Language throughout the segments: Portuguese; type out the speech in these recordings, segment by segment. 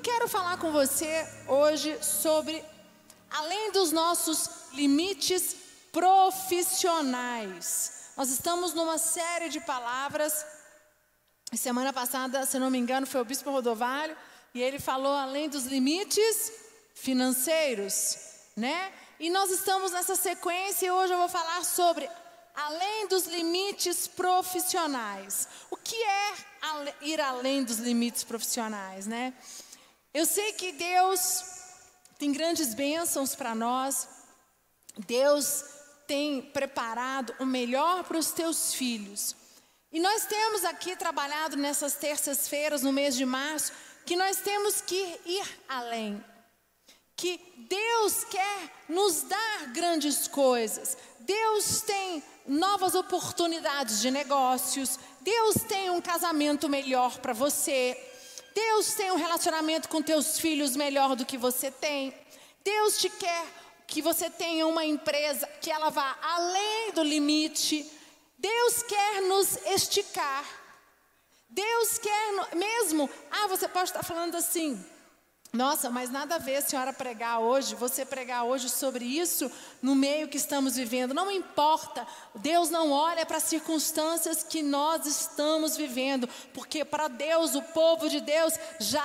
eu quero falar com você hoje sobre, além dos nossos limites profissionais. Nós estamos numa série de palavras. Semana passada, se não me engano, foi o Bispo Rodovalho, e ele falou além dos limites financeiros, né? E nós estamos nessa sequência e hoje eu vou falar sobre além dos limites profissionais. O que é ir além dos limites profissionais, né? Eu sei que Deus tem grandes bênçãos para nós. Deus tem preparado o melhor para os teus filhos. E nós temos aqui trabalhado nessas terças-feiras, no mês de março, que nós temos que ir além. Que Deus quer nos dar grandes coisas. Deus tem novas oportunidades de negócios. Deus tem um casamento melhor para você. Deus tem um relacionamento com teus filhos melhor do que você tem. Deus te quer que você tenha uma empresa que ela vá além do limite. Deus quer nos esticar. Deus quer mesmo. Ah, você pode estar falando assim: nossa, mas nada a ver a senhora pregar hoje, você pregar hoje sobre isso no meio que estamos vivendo. Não importa, Deus não olha para as circunstâncias que nós estamos vivendo, porque para Deus, o povo de Deus já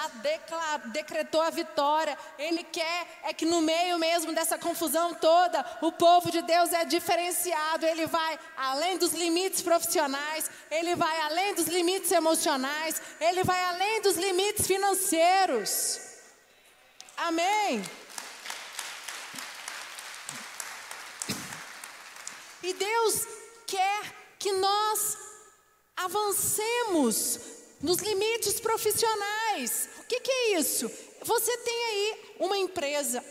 decretou a vitória. Ele quer é que no meio mesmo dessa confusão toda, o povo de Deus é diferenciado. Ele vai além dos limites profissionais, ele vai além dos limites emocionais, ele vai além dos limites financeiros. Amém. E Deus quer que nós avancemos nos limites profissionais. O que, que é isso? Você tem aí uma empresa,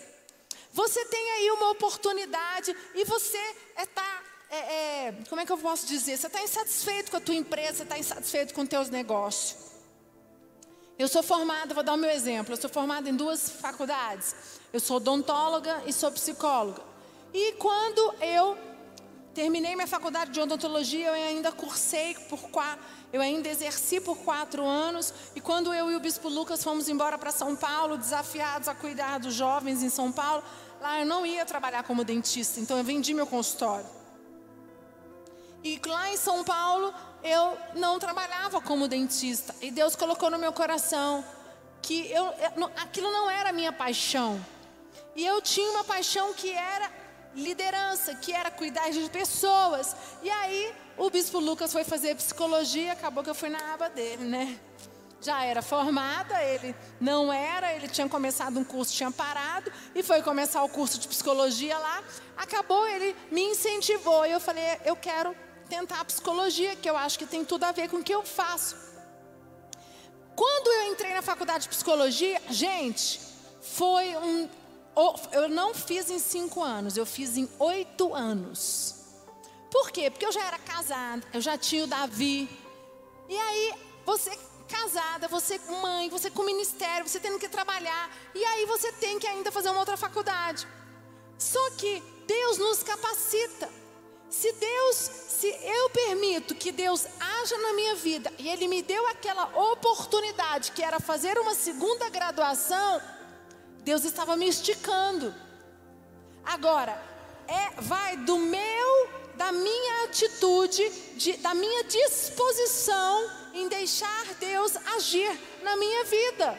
você tem aí uma oportunidade e você está, é, é, como é que eu posso dizer? Você está insatisfeito com a tua empresa, está insatisfeito com os teus negócios. Eu sou formada, vou dar o meu exemplo, eu sou formada em duas faculdades. Eu sou odontóloga e sou psicóloga. E quando eu terminei minha faculdade de odontologia, eu ainda cursei por quatro, eu ainda exerci por quatro anos. E quando eu e o Bispo Lucas fomos embora para São Paulo, desafiados a cuidar dos jovens em São Paulo, lá eu não ia trabalhar como dentista, então eu vendi meu consultório. E lá em São Paulo, eu não trabalhava como dentista. E Deus colocou no meu coração que eu, aquilo não era minha paixão. E eu tinha uma paixão que era liderança, que era cuidar de pessoas. E aí o bispo Lucas foi fazer psicologia, acabou que eu fui na aba dele, né? Já era formada, ele não era, ele tinha começado um curso, tinha parado e foi começar o curso de psicologia lá. Acabou, ele me incentivou e eu falei, eu quero tentar a psicologia, que eu acho que tem tudo a ver com o que eu faço. Quando eu entrei na faculdade de psicologia, gente, foi um. Eu não fiz em cinco anos, eu fiz em oito anos. Por quê? Porque eu já era casada, eu já tinha o Davi. E aí, você casada, você mãe, você com ministério, você tendo que trabalhar. E aí você tem que ainda fazer uma outra faculdade. Só que Deus nos capacita. Se Deus, se eu permito que Deus haja na minha vida e Ele me deu aquela oportunidade que era fazer uma segunda graduação, Deus estava me esticando. Agora, é, vai do meu, da minha atitude, de, da minha disposição em deixar Deus agir na minha vida.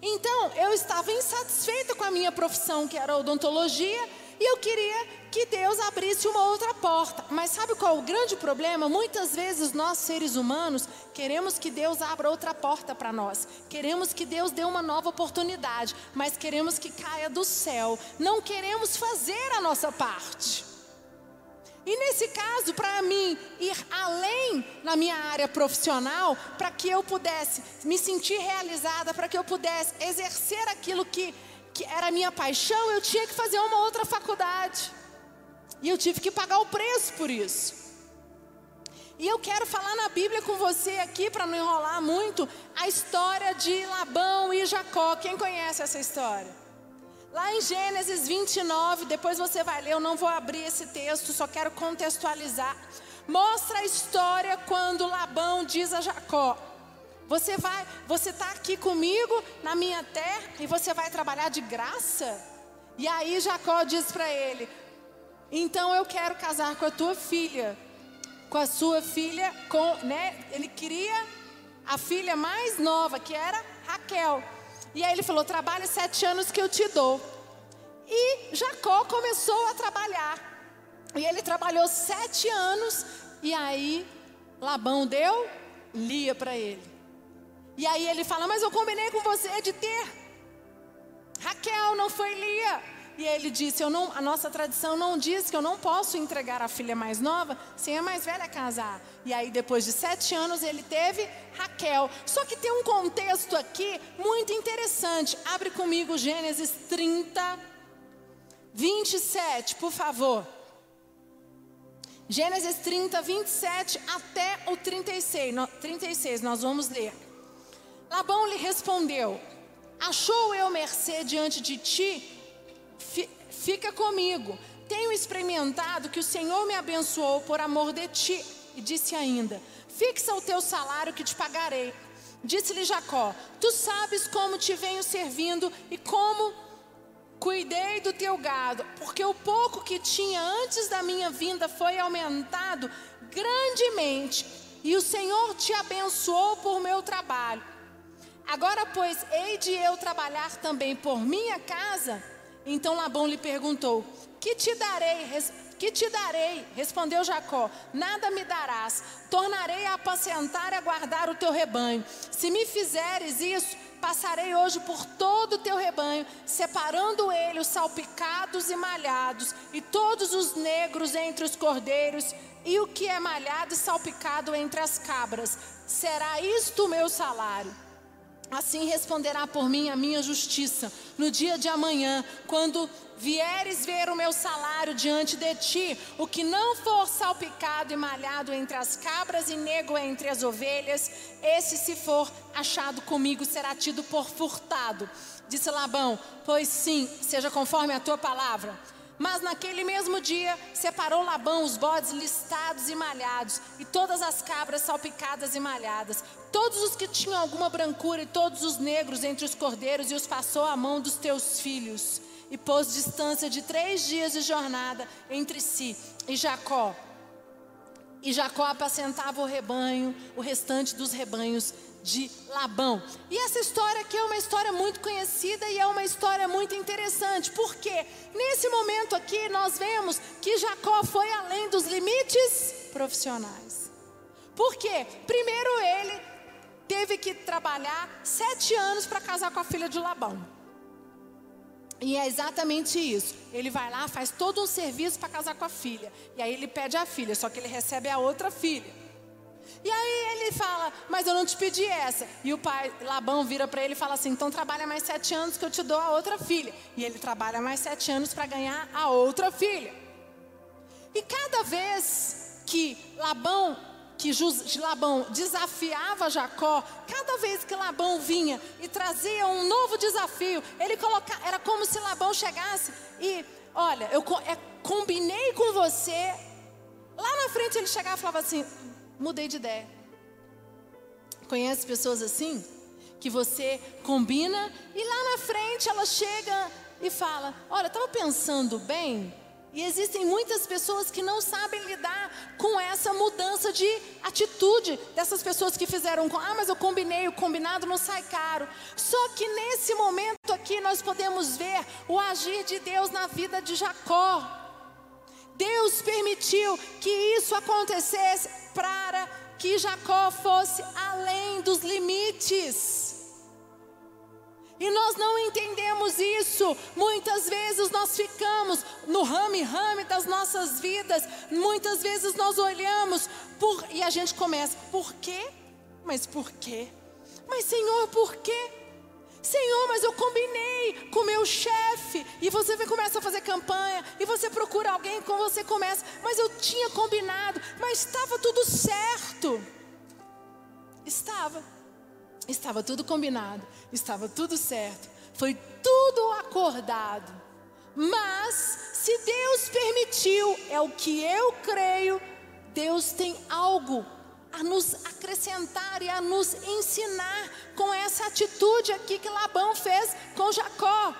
Então, eu estava insatisfeita com a minha profissão, que era odontologia, e eu queria que Deus abrisse uma outra porta. Mas sabe qual é o grande problema? Muitas vezes nós, seres humanos, queremos que Deus abra outra porta para nós. Queremos que Deus dê uma nova oportunidade, mas queremos que caia do céu. Não queremos fazer a nossa parte. E nesse caso, para mim ir além na minha área profissional, para que eu pudesse me sentir realizada, para que eu pudesse exercer aquilo que que era a minha paixão, eu tinha que fazer uma outra faculdade. E eu tive que pagar o preço por isso. E eu quero falar na Bíblia com você aqui, para não enrolar muito, a história de Labão e Jacó. Quem conhece essa história? Lá em Gênesis 29, depois você vai ler, eu não vou abrir esse texto, só quero contextualizar. Mostra a história quando Labão diz a Jacó: Você vai, você está aqui comigo na minha terra e você vai trabalhar de graça? E aí Jacó diz para ele: Então eu quero casar com a tua filha, com a sua filha, com, né? Ele queria a filha mais nova, que era Raquel. E aí ele falou: Trabalhe sete anos que eu te dou. E Jacó começou a trabalhar. E ele trabalhou sete anos. E aí Labão deu Lia para ele. E aí ele fala: Mas eu combinei com você de ter Raquel, não foi Lia. E ele disse: eu não, A nossa tradição não diz que eu não posso entregar a filha mais nova sem a mais velha casar. E aí, depois de sete anos, ele teve Raquel. Só que tem um contexto aqui muito interessante. Abre comigo Gênesis 30, 27, por favor. Gênesis 30, 27 até o 36. 36, nós vamos ler. Labão lhe respondeu: Achou eu mercê diante de ti? Fica comigo. Tenho experimentado que o Senhor me abençoou por amor de ti. E disse ainda: Fixa o teu salário que te pagarei. Disse-lhe Jacó: Tu sabes como te venho servindo e como cuidei do teu gado, porque o pouco que tinha antes da minha vinda foi aumentado grandemente, e o Senhor te abençoou por meu trabalho. Agora, pois, hei de eu trabalhar também por minha casa? Então Labão lhe perguntou: Que te darei? Que te darei? Respondeu Jacó: Nada me darás. Tornarei a apacentar e a guardar o teu rebanho. Se me fizeres isso, passarei hoje por todo o teu rebanho, separando ele os salpicados e malhados, e todos os negros entre os cordeiros, e o que é malhado e salpicado entre as cabras. Será isto o meu salário? Assim responderá por mim a minha justiça no dia de amanhã, quando vieres ver o meu salário diante de ti, o que não for salpicado e malhado entre as cabras e nego entre as ovelhas, esse, se for achado comigo, será tido por furtado. Disse Labão: Pois sim, seja conforme a tua palavra. Mas naquele mesmo dia separou Labão os bodes listados e malhados, e todas as cabras salpicadas e malhadas, todos os que tinham alguma brancura e todos os negros entre os cordeiros, e os passou à mão dos teus filhos, e pôs distância de três dias de jornada entre si e Jacó. E Jacó apacentava o rebanho, o restante dos rebanhos de Labão. E essa história aqui é uma história muito conhecida e é uma história muito interessante, porque nesse momento aqui nós vemos que Jacó foi além dos limites profissionais. Por quê? Primeiro ele teve que trabalhar sete anos para casar com a filha de Labão. E é exatamente isso. Ele vai lá, faz todo um serviço para casar com a filha. E aí ele pede a filha, só que ele recebe a outra filha. E aí ele fala, mas eu não te pedi essa. E o pai, Labão, vira para ele e fala assim: então trabalha mais sete anos que eu te dou a outra filha. E ele trabalha mais sete anos para ganhar a outra filha. E cada vez que Labão, que Labão desafiava Jacó, cada vez que Labão vinha e trazia um novo desafio, ele coloca, era como se Labão chegasse e, olha, eu é, combinei com você. Lá na frente ele chegava e falava assim: mudei de ideia. Conhece pessoas assim? Que você combina e lá na frente ela chega e fala: Olha, estava pensando bem. E existem muitas pessoas que não sabem lidar com essa mudança de atitude dessas pessoas que fizeram, ah, mas eu combinei, o combinado não sai caro. Só que nesse momento aqui nós podemos ver o agir de Deus na vida de Jacó. Deus permitiu que isso acontecesse para que Jacó fosse além dos limites. E nós não entendemos isso. Muitas vezes nós ficamos no rame-rame das nossas vidas. Muitas vezes nós olhamos por, e a gente começa: por quê? Mas por quê? Mas Senhor, por quê? Senhor, mas eu combinei com meu chefe. E você começa a fazer campanha. E você procura alguém com você começa. Mas eu tinha combinado. Mas estava tudo certo. Estava. Estava tudo combinado. Estava tudo certo. Foi tudo acordado. Mas, se Deus permitiu, é o que eu creio, Deus tem algo a nos acrescentar e a nos ensinar com essa atitude aqui que Labão fez com Jacó.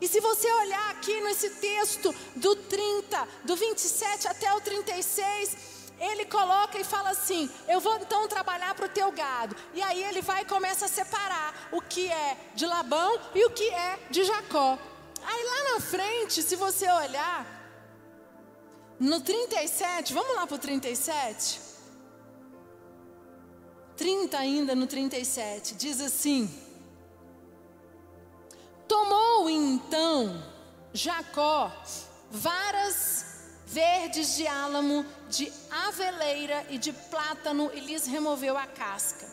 E se você olhar aqui nesse texto do 30, do 27 até o 36, ele coloca e fala assim: Eu vou então trabalhar para o teu gado. E aí ele vai e começa a separar o que é de Labão e o que é de Jacó. Aí lá na frente, se você olhar, no 37, vamos lá para o 37? 30 ainda no 37, diz assim: Tomou então Jacó varas verdes de álamo, de aveleira e de plátano e lhes removeu a casca,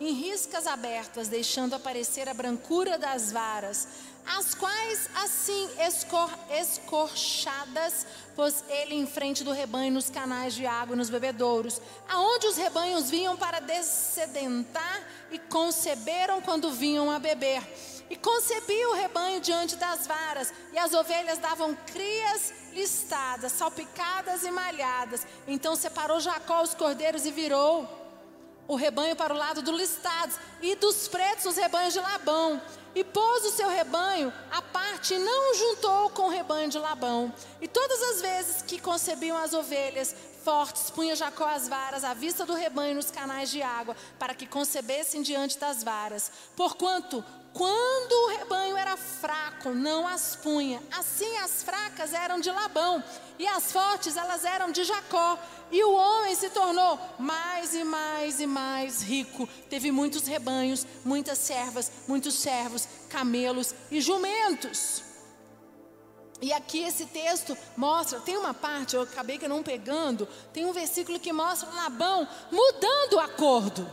em riscas abertas, deixando aparecer a brancura das varas, as quais assim escor, escorchadas pôs ele em frente do rebanho nos canais de água nos bebedouros, aonde os rebanhos vinham para descedentar e conceberam quando vinham a beber. E concebia o rebanho diante das varas, e as ovelhas davam crias listadas, salpicadas e malhadas. Então separou Jacó os cordeiros e virou o rebanho para o lado dos listados, e dos pretos os rebanhos de Labão. E pôs o seu rebanho à parte e não juntou com o rebanho de Labão. E todas as vezes que concebiam as ovelhas fortes, punha Jacó as varas à vista do rebanho nos canais de água, para que concebessem diante das varas. Porquanto quando o rebanho era fraco, não as punha. Assim as fracas eram de Labão, e as fortes elas eram de Jacó. E o homem se tornou mais e mais e mais rico. Teve muitos rebanhos, muitas servas, muitos servos, camelos e jumentos. E aqui esse texto mostra, tem uma parte, eu acabei que não pegando, tem um versículo que mostra Labão mudando o acordo.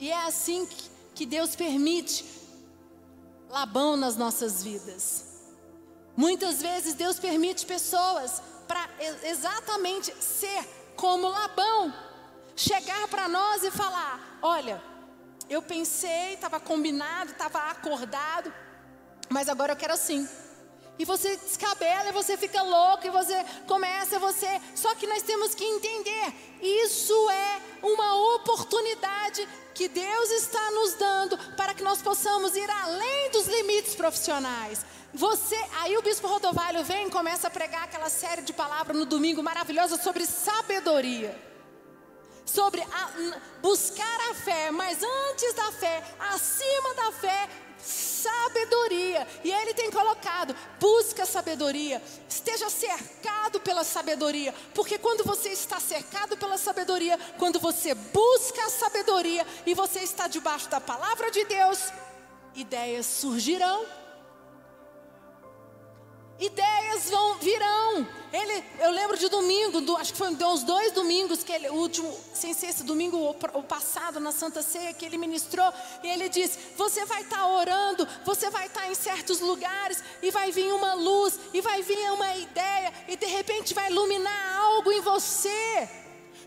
E é assim que, Deus permite Labão nas nossas vidas. Muitas vezes Deus permite pessoas para exatamente ser como Labão, chegar para nós e falar: olha, eu pensei, estava combinado, estava acordado, mas agora eu quero assim. E você descabela, e você fica louco, e você começa, você. Só que nós temos que entender: isso é uma oportunidade que Deus está nos dando para que nós possamos ir além dos limites profissionais. Você, aí o bispo Rodovalho vem e começa a pregar aquela série de palavras no domingo maravilhosa sobre sabedoria. Sobre a, buscar a fé, mas antes da fé, acima da fé, sabedoria. E Ele tem colocado: busca sabedoria, esteja cercado pela sabedoria, porque quando você está cercado pela sabedoria, quando você busca a sabedoria e você está debaixo da palavra de Deus, ideias surgirão ideias vão virão. Ele, eu lembro de domingo, do, acho que foi uns dois domingos que ele, o último, sem ser esse domingo o, o, passado na Santa Ceia que ele ministrou, e ele disse: você vai estar tá orando, você vai estar tá em certos lugares e vai vir uma luz e vai vir uma ideia e de repente vai iluminar algo em você.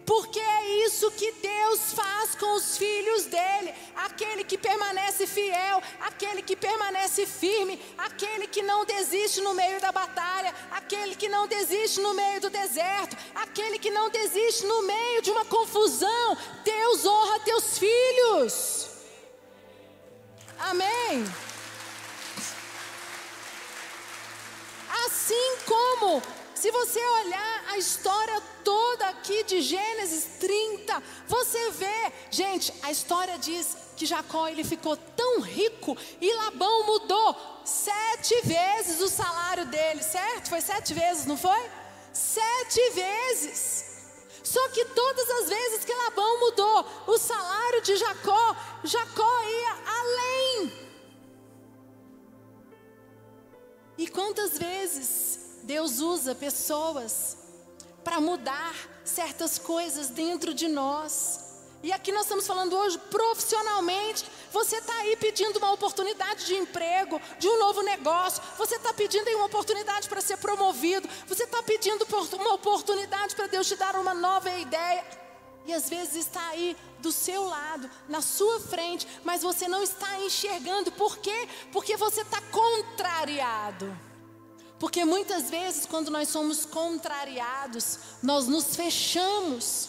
Porque é isso que Deus faz com os filhos dele. Aquele que permanece fiel, aquele que permanece firme, aquele que não desiste no meio da batalha, aquele que não desiste no meio do deserto, aquele que não desiste no meio de uma confusão. Deus honra teus filhos. Amém. Assim como se você olhar a história toda aqui de Gênesis 30, você vê, gente, a história diz que Jacó ele ficou tão rico e Labão mudou sete vezes o salário dele, certo? Foi sete vezes, não foi? Sete vezes. Só que todas as vezes que Labão mudou o salário de Jacó, Jacó ia além. E quantas vezes Deus usa pessoas para mudar certas coisas dentro de nós. E aqui nós estamos falando hoje profissionalmente. Você está aí pedindo uma oportunidade de emprego, de um novo negócio. Você está pedindo uma oportunidade para ser promovido. Você está pedindo uma oportunidade para Deus te dar uma nova ideia. E às vezes está aí do seu lado, na sua frente, mas você não está enxergando. Por quê? Porque você está contrariado. Porque muitas vezes, quando nós somos contrariados, nós nos fechamos.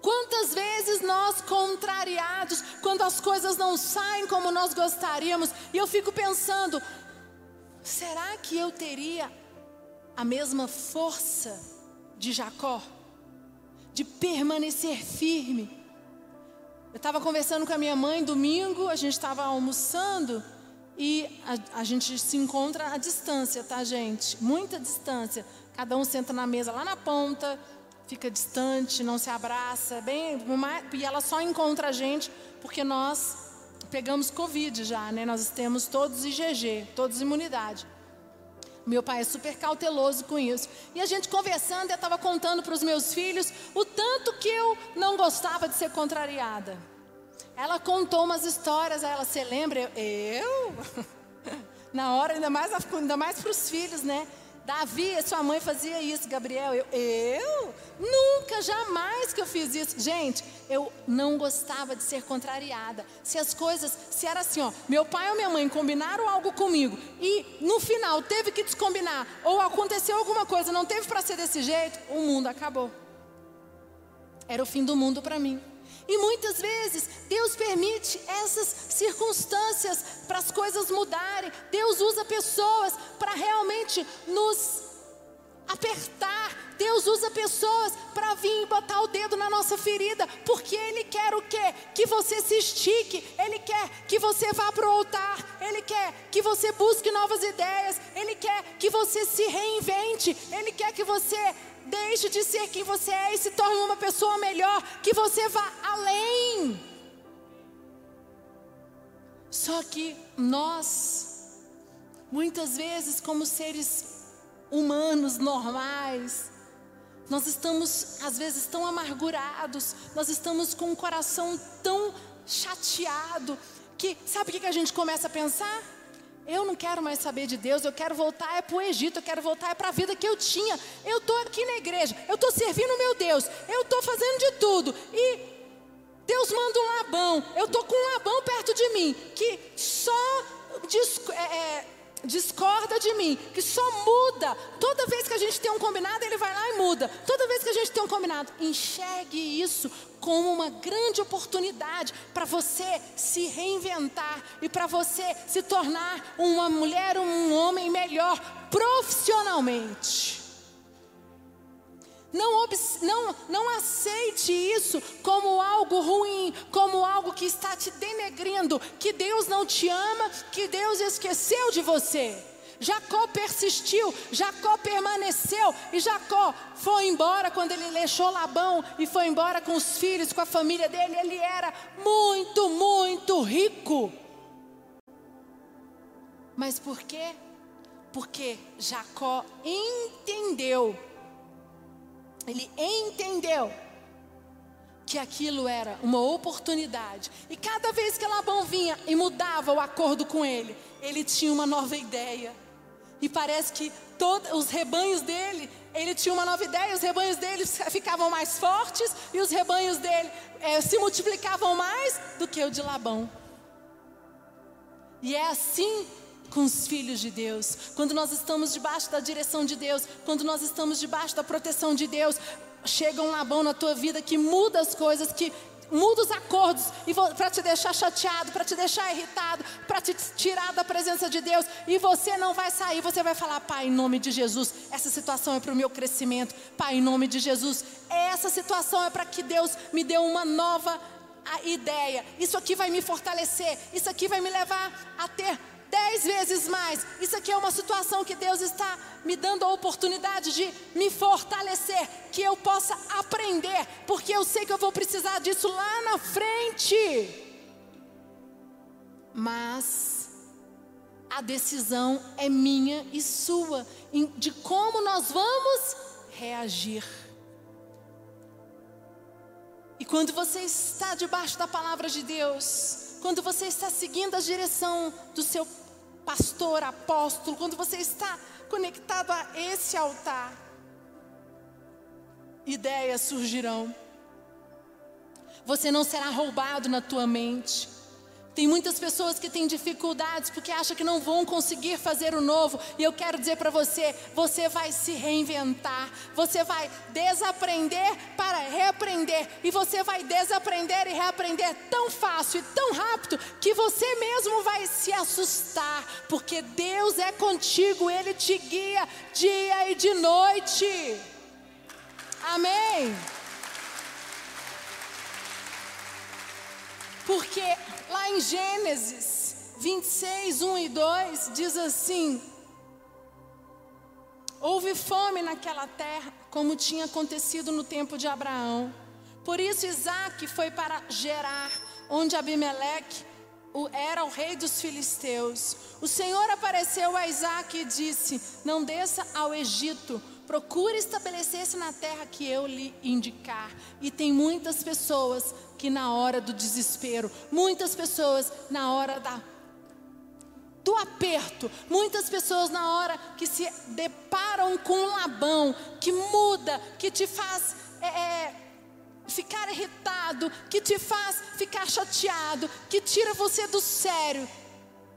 Quantas vezes nós, contrariados, quando as coisas não saem como nós gostaríamos, e eu fico pensando: será que eu teria a mesma força de Jacó? De permanecer firme? Eu estava conversando com a minha mãe domingo, a gente estava almoçando e a, a, gente se encontra à distância, tá, gente? Muita distância. Cada um senta na mesa lá na ponta, fica distante, não se abraça, bem, e ela só encontra a gente porque nós pegamos Covid já, né? Nós temos todos IgG, todos imunidade. Meu pai é super cauteloso com isso. E a gente conversando, eu estava contando para os meus filhos o tanto que eu não gostava de ser contrariada. Ela contou umas histórias, ela se lembra, eu? eu? Na hora, ainda mais, ainda mais para os filhos, né? Davi, sua mãe fazia isso, Gabriel. Eu, eu? Nunca, jamais que eu fiz isso. Gente, eu não gostava de ser contrariada. Se as coisas, se era assim, ó, meu pai ou minha mãe combinaram algo comigo e no final teve que descombinar, ou aconteceu alguma coisa, não teve para ser desse jeito, o mundo acabou. Era o fim do mundo para mim. E muitas vezes Deus permite essas circunstâncias para as coisas mudarem. Deus usa pessoas para realmente nos apertar. Deus usa pessoas para vir botar o dedo na nossa ferida, porque Ele quer o quê? Que você se estique, Ele quer que você vá para o altar, Ele quer que você busque novas ideias, Ele quer que você se reinvente, Ele quer que você Deixe de ser quem você é e se torne uma pessoa melhor, que você vá além. Só que nós, muitas vezes, como seres humanos normais, nós estamos, às vezes, tão amargurados, nós estamos com o coração tão chateado, que sabe o que a gente começa a pensar? Eu não quero mais saber de Deus, eu quero voltar é para o Egito, eu quero voltar é para a vida que eu tinha. Eu estou aqui na igreja, eu estou servindo meu Deus, eu estou fazendo de tudo. E Deus manda um Labão, eu estou com um Labão perto de mim, que só é, é, discorda de mim, que só muda. Toda vez que a gente tem um combinado, ele vai lá e muda. Toda vez que a gente tem um combinado, enxergue isso como uma grande oportunidade para você se reinventar e para você se tornar uma mulher, um homem melhor profissionalmente. Não, não, não aceite isso como algo ruim, como algo que está te denegrindo, que Deus não te ama, que Deus esqueceu de você. Jacó persistiu, Jacó permaneceu e Jacó foi embora quando ele deixou Labão e foi embora com os filhos, com a família dele. Ele era muito, muito rico. Mas por quê? Porque Jacó entendeu, ele entendeu que aquilo era uma oportunidade. E cada vez que Labão vinha e mudava o acordo com ele, ele tinha uma nova ideia. E parece que todos os rebanhos dele, ele tinha uma nova ideia, os rebanhos dele ficavam mais fortes e os rebanhos dele é, se multiplicavam mais do que o de Labão. E é assim com os filhos de Deus. Quando nós estamos debaixo da direção de Deus, quando nós estamos debaixo da proteção de Deus, chega um Labão na tua vida que muda as coisas, que muda os acordos para te deixar chateado, para te deixar irritado, para te tirar da presença de Deus. E você não vai sair, você vai falar: Pai, em nome de Jesus, essa situação é para o meu crescimento. Pai, em nome de Jesus, essa situação é para que Deus me dê uma nova ideia. Isso aqui vai me fortalecer, isso aqui vai me levar a ter dez vezes mais. Isso aqui é uma situação que Deus está me dando a oportunidade de me fortalecer, que eu possa aprender, porque eu sei que eu vou precisar disso lá na frente. Mas a decisão é minha e sua, de como nós vamos reagir. E quando você está debaixo da palavra de Deus, quando você está seguindo a direção do seu pastor, apóstolo, quando você está conectado a esse altar, ideias surgirão. Você não será roubado na tua mente. Tem muitas pessoas que têm dificuldades porque acham que não vão conseguir fazer o novo. E eu quero dizer para você: você vai se reinventar, você vai desaprender para reaprender. E você vai desaprender e reaprender tão fácil e tão rápido que você mesmo vai se assustar, porque Deus é contigo, Ele te guia dia e de noite. Amém. Porque lá em Gênesis 26, 1 e 2 diz assim: Houve fome naquela terra, como tinha acontecido no tempo de Abraão. Por isso Isaac foi para Gerar, onde Abimeleque era o rei dos filisteus. O Senhor apareceu a Isaac e disse: Não desça ao Egito, procure estabelecer-se na terra que eu lhe indicar. E tem muitas pessoas que na hora do desespero, muitas pessoas na hora da do aperto, muitas pessoas na hora que se deparam com um Labão que muda, que te faz é, é, ficar irritado, que te faz ficar chateado, que tira você do sério.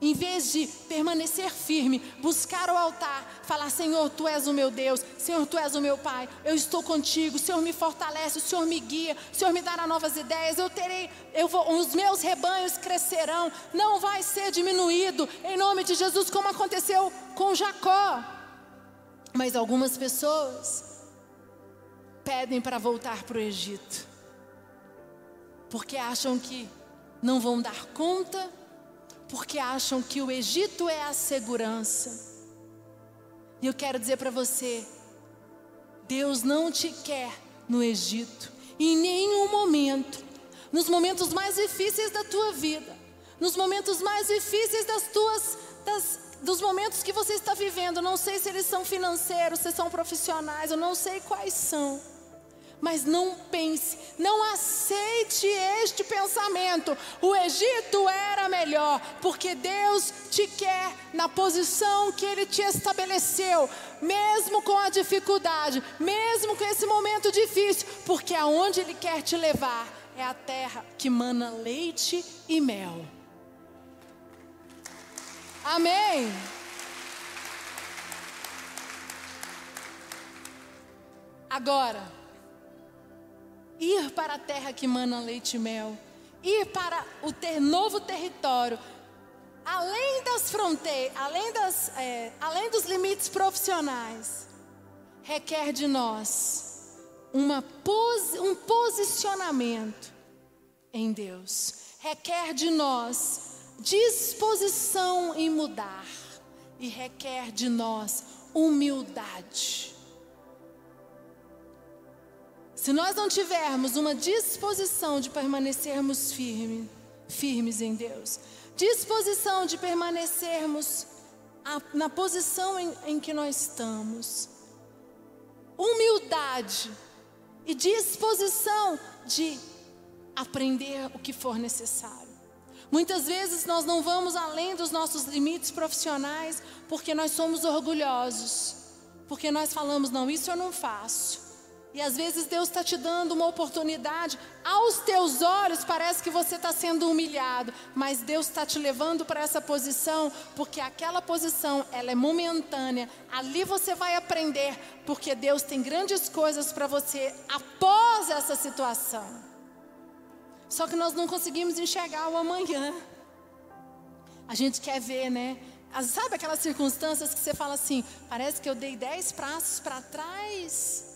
Em vez de permanecer firme, buscar o altar, falar: Senhor, tu és o meu Deus, Senhor, tu és o meu Pai, eu estou contigo, Senhor me fortalece, o Senhor me guia, o Senhor me dará novas ideias, eu terei, eu vou, os meus rebanhos crescerão, não vai ser diminuído, em nome de Jesus, como aconteceu com Jacó. Mas algumas pessoas pedem para voltar para o Egito, porque acham que não vão dar conta porque acham que o Egito é a segurança. E eu quero dizer para você: Deus não te quer no Egito, em nenhum momento, nos momentos mais difíceis da tua vida, nos momentos mais difíceis das tuas, das, dos momentos que você está vivendo. Não sei se eles são financeiros, se são profissionais, eu não sei quais são. Mas não pense, não aceite este pensamento. O Egito era melhor, porque Deus te quer na posição que Ele te estabeleceu, mesmo com a dificuldade, mesmo com esse momento difícil, porque aonde Ele quer te levar é a terra que mana leite e mel. Amém. Agora, ir para a terra que mana leite e mel, ir para o ter novo território, além das fronteiras, além, das, é, além dos limites profissionais, requer de nós uma pos, um posicionamento em Deus, requer de nós disposição em mudar e requer de nós humildade. Se nós não tivermos uma disposição de permanecermos firme, firmes em Deus, disposição de permanecermos na posição em, em que nós estamos, humildade e disposição de aprender o que for necessário. Muitas vezes nós não vamos além dos nossos limites profissionais porque nós somos orgulhosos, porque nós falamos, não, isso eu não faço. E às vezes Deus está te dando uma oportunidade, aos teus olhos parece que você está sendo humilhado, mas Deus está te levando para essa posição, porque aquela posição ela é momentânea. Ali você vai aprender, porque Deus tem grandes coisas para você após essa situação. Só que nós não conseguimos enxergar o amanhã. A gente quer ver, né? Sabe aquelas circunstâncias que você fala assim: parece que eu dei dez passos para trás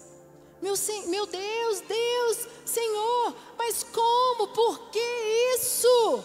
meu, meu Deus, Deus, Senhor, mas como? Por que isso?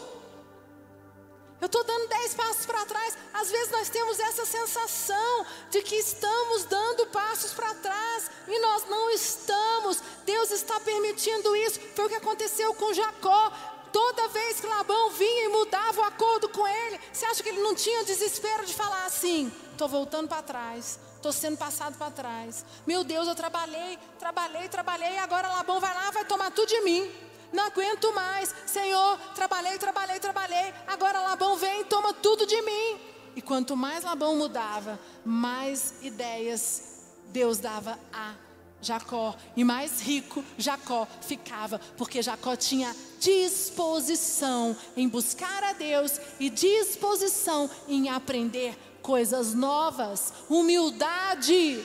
Eu estou dando dez passos para trás. Às vezes nós temos essa sensação de que estamos dando passos para trás e nós não estamos. Deus está permitindo isso. Foi o que aconteceu com Jacó. Toda vez que Labão vinha e mudava o acordo com ele, você acha que ele não tinha desespero de falar assim: estou voltando para trás, Estou sendo passado para trás. Meu Deus, eu trabalhei, trabalhei, trabalhei. Agora Labão vai lá, vai tomar tudo de mim. Não aguento mais. Senhor, trabalhei, trabalhei, trabalhei. Agora Labão vem e toma tudo de mim. E quanto mais Labão mudava, mais ideias Deus dava a Jacó, e mais rico Jacó ficava, porque Jacó tinha disposição em buscar a Deus e disposição em aprender coisas novas, humildade.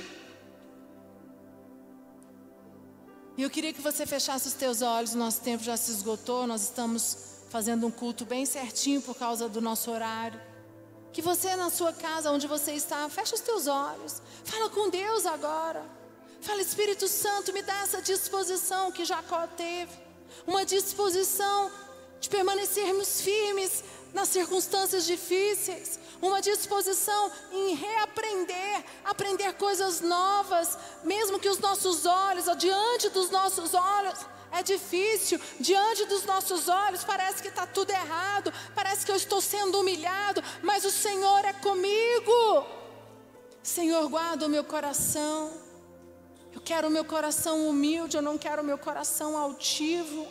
E eu queria que você fechasse os teus olhos, nosso tempo já se esgotou, nós estamos fazendo um culto bem certinho por causa do nosso horário. Que você na sua casa, onde você está, feche os teus olhos, fala com Deus agora. Fala, Espírito Santo, me dá essa disposição que Jacó teve. Uma disposição de permanecermos firmes nas circunstâncias difíceis. Uma disposição em reaprender, aprender coisas novas, mesmo que os nossos olhos, diante dos nossos olhos, é difícil, diante dos nossos olhos, parece que está tudo errado, parece que eu estou sendo humilhado, mas o Senhor é comigo. Senhor, guarda o meu coração. Eu quero o meu coração humilde, eu não quero o meu coração altivo.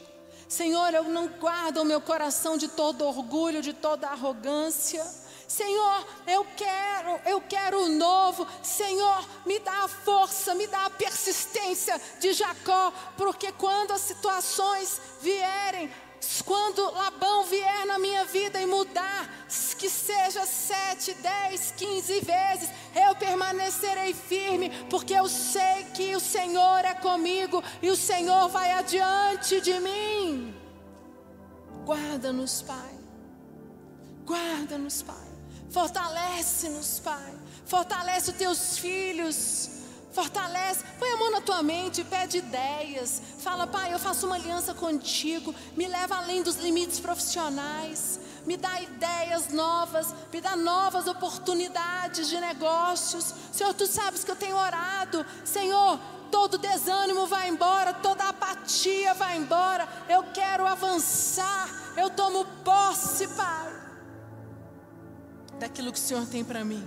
Senhor, eu não guardo o meu coração de todo orgulho, de toda arrogância. Senhor, eu quero, eu quero o novo. Senhor, me dá a força, me dá a persistência de Jacó, porque quando as situações vierem, quando Labão vier na minha vida e mudar, que seja sete, dez, quinze vezes, eu permanecerei firme, porque eu sei que o Senhor é comigo e o Senhor vai adiante de mim. Guarda-nos, Pai. Guarda-nos, Pai. Fortalece-nos, Pai. Fortalece os teus filhos. Fortalece, põe a mão na tua mente, pede ideias. Fala, pai, eu faço uma aliança contigo. Me leva além dos limites profissionais. Me dá ideias novas, me dá novas oportunidades de negócios. Senhor, tu sabes que eu tenho orado. Senhor, todo desânimo vai embora, toda apatia vai embora. Eu quero avançar. Eu tomo posse, Pai, daquilo que o Senhor tem para mim.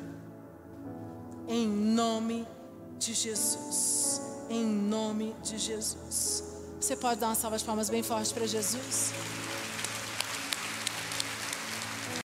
Em nome de de Jesus. Em nome de Jesus. Você pode dar uma salva de palmas bem forte para Jesus?